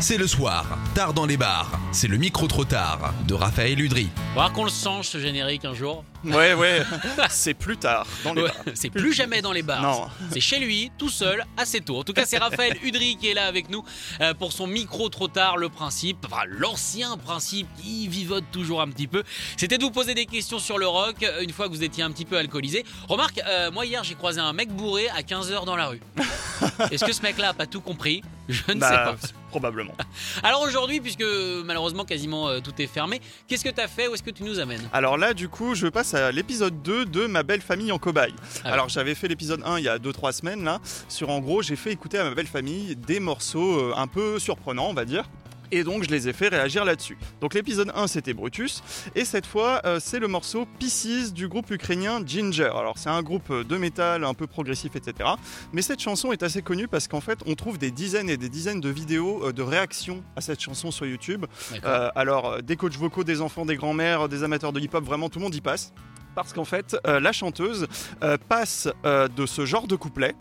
C'est le soir, tard dans les bars. C'est le micro trop tard de Raphaël Udry. Faudra qu'on le change ce générique un jour. Ouais, ouais, c'est plus tard dans les Ouais, bars. c'est plus jamais dans les bars. Non. C'est chez lui, tout seul, assez tôt. En tout cas, c'est Raphaël Udry qui est là avec nous euh, pour son micro trop tard. Le principe, enfin l'ancien principe qui vivote toujours un petit peu, c'était de vous poser des questions sur le rock euh, une fois que vous étiez un petit peu alcoolisé. Remarque, euh, moi hier j'ai croisé un mec bourré à 15h dans la rue. Est-ce que ce mec-là a pas tout compris? Je ne sais Bah, pas. Probablement. Alors aujourd'hui, puisque malheureusement quasiment euh, tout est fermé, qu'est-ce que tu as fait Où est-ce que tu nous amènes? Alors là, du coup, je passe à l'épisode 2 de Ma belle famille en cobaye. Ah Alors j'avais fait l'épisode 1 il y a 2-3 semaines là, sur en gros, j'ai fait écouter à ma belle famille des morceaux euh, un peu surprenants, on va dire. Et donc je les ai fait réagir là-dessus. Donc l'épisode 1 c'était Brutus et cette fois euh, c'est le morceau Pieces du groupe ukrainien Ginger. Alors c'est un groupe euh, de métal un peu progressif etc. Mais cette chanson est assez connue parce qu'en fait on trouve des dizaines et des dizaines de vidéos euh, de réactions à cette chanson sur YouTube. Euh, alors, des coachs vocaux, des enfants, des grands-mères, des amateurs de hip-hop, vraiment tout le monde y passe. Parce qu'en fait, euh, la chanteuse euh, passe euh, de ce genre de couplet.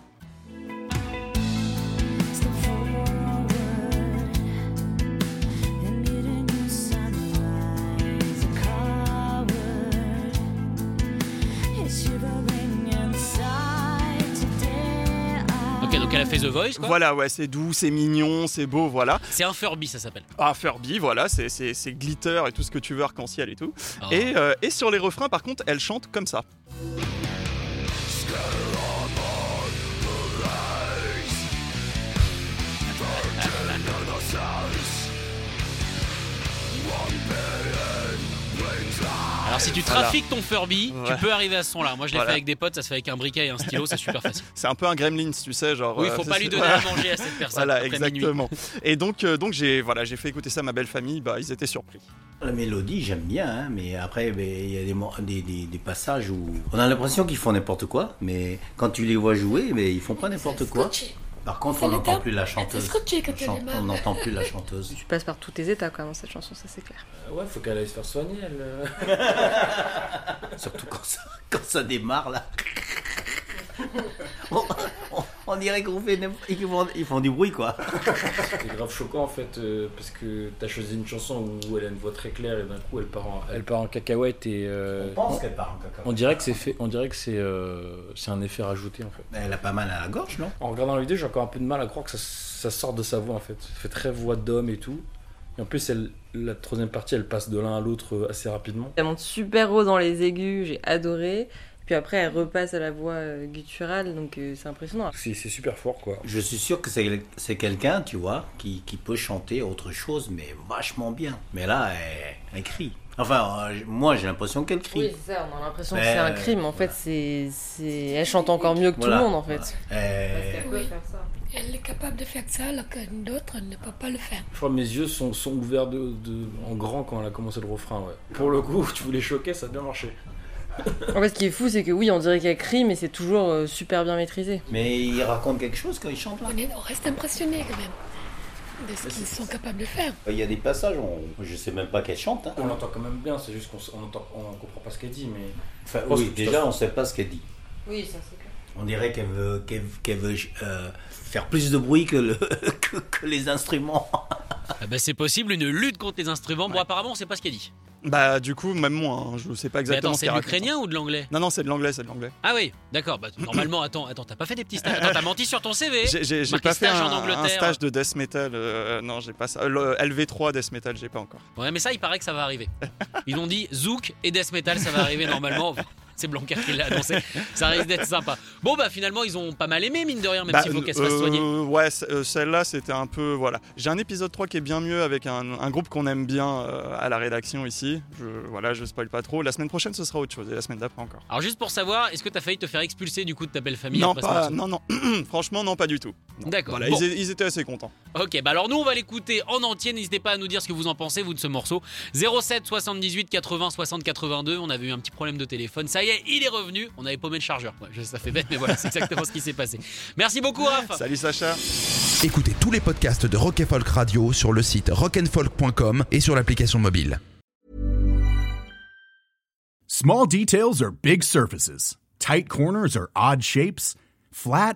Elle a fait The Voice, quoi. Voilà, ouais, c'est doux, c'est mignon, c'est beau, voilà. C'est un Furby, ça s'appelle. Ah, Furby, voilà, c'est- c'est c'est glitter et tout ce que tu veux, arc-en-ciel et tout. Oh. Et, euh, et sur les refrains, par contre, elle chante comme ça. Si tu Voilà. trafiques ton Furby, tu peux arriver à ce son-là. Moi je l'ai Voilà. fait avec des potes, ça se fait avec un briquet et un stylo, c'est super facile. C'est un peu un gremlins, tu sais, genre. Oui, euh, faut pas lui donner voilà. à manger à cette personne. Voilà, minuit. exactement. Et donc, euh, donc j'ai voilà, j'ai fait écouter ça à ma belle famille, bah, ils étaient surpris. La mélodie, j'aime bien, hein, mais après, ben, il y a des, mo- des, des- des passages où on a l'impression qu'ils font n'importe quoi, mais quand tu les vois jouer, ben, ils font pas n'importe quoi. Scotché. Par contre, on n'entend plus la chanteuse. On chante- n'entend plus la chanteuse. Tu passes par tous tes états quand même dans cette chanson, ça c'est clair. Ouais, faut qu'elle aille se faire soigner, elle. euh. Surtout quand ça, quand ça démarre, là. on- on dirait qu'on fait ils font, ils font du bruit, quoi. C'est grave choquant en fait, euh, parce que t'as choisi une chanson où elle a une voix très claire et d'un coup elle part en, elle part en cacahuète et. euh, qu'elle part en cacahuète. on dirait que c'est fait, on dirait que c'est euh, c'est un effet rajouté en fait. Elle a pas mal à la gorge, non? En regardant la vidéo, j'ai encore un peu de mal à croire que ça, ça sort de sa voix en fait. Ça fait très voix d'homme et tout. Et en plus, elle, la troisième partie, elle passe de l'un à l'autre assez rapidement. Elle monte super haut dans les aigus, j'ai adoré. Puis après, elle repasse à la voix euh, gutturale, donc euh, c'est impressionnant. C'est super fort quoi. Je suis sûr que c'est quelqu'un, tu vois, qui, qui peut chanter autre chose, mais vachement bien. Mais là, elle, elle crie. Enfin, euh, moi, j'ai l'impression qu'elle crie. Oui, c'est ça, on a l'impression que c'est un crime. En fait, voilà. c'est, c'est... elle chante encore mieux que Voilà, tout le monde en fait. voilà. Euh, peut faire ça. Elle est capable de faire ça alors que d'autres ne peuvent pas le faire. Je crois que mes yeux sont, sont ouverts de, de- en grand quand elle a commencé le refrain. Ouais. Pour le coup, tu voulais choquer, ça a bien marché. En fait, ce qui est fou, c'est que oui, on dirait qu'elle crie, mais c'est toujours euh, super bien maîtrisé. mais il raconte quelque chose quand il chante là On, est- on reste impressionné quand même de ce qu'ils sont capables de faire. Il y a des passages, on, je sais même pas qu'elle chante. hein. On l'entend quand même bien, c'est juste qu'on on on comprend pas ce qu'elle dit, mais. Enfin, oui, déjà, on sait pas ce qu'elle dit. Oui, ça c'est clair. On dirait qu'elle veut, qu'elle, qu'elle veut euh, faire plus de bruit que, le, que, que les instruments. Ah bah, c'est possible, une lutte contre les instruments. Bon, apparemment, on sait pas ce qu'elle dit. Bah, du coup, même moi, hein, je sais pas Mais exactement attends, ce c'est de raconte. l'ukrainien ou de l'anglais? Non, non, c'est de l'anglais, c'est de l'anglais. Ah oui, d'accord. Bah, normalement, attends, attends, t'as pas fait des petits stages. Attends, t'as menti sur ton CV. J'ai- pas fait un, un stage de death metal, euh, non, j'ai pas ça. Le LV3 death metal, j'ai pas encore. Ouais, mais ça, il paraît que ça va arriver. Ils ont dit Zouk et Death Metal, ça va arriver normalement. C'est Blanca qui l'a annoncé. Ça risque d'être sympa. Bon, bah finalement, ils ont pas mal aimé, mine de rien, même Bah, s'il faut qu'elle se fasse euh, soigner. Ouais, c- euh, celle-là, c'était un peu. Voilà. J'ai un épisode 3 qui est bien mieux avec un, un groupe qu'on aime bien euh, à la rédaction ici. Je, voilà, je spoil pas trop. La semaine prochaine, ce sera autre chose et la semaine d'après encore. Alors, juste pour savoir, est-ce que t'as failli te faire expulser du coup de ta belle famille non, pas, non, non. Franchement, non, pas du tout. D'accord. Voilà, Bon. ils, étaient assez contents. Ok, bah alors nous on va l'écouter en entier. N'hésitez pas à nous dire ce que vous en pensez, vous, de ce morceau. 07 78 80 60 82. On avait eu un petit problème de téléphone. Ça y est, il est revenu. On avait paumé le chargeur. Ouais, ça fait bête, mais voilà, c'est exactement ce qui s'est passé. Merci beaucoup, Raph. Salut Sacha. Écoutez tous les podcasts de Rock et Folk Radio sur le site rockandfolk.com et sur l'application mobile. Small details are big surfaces. Tight corners are odd shapes. Flat,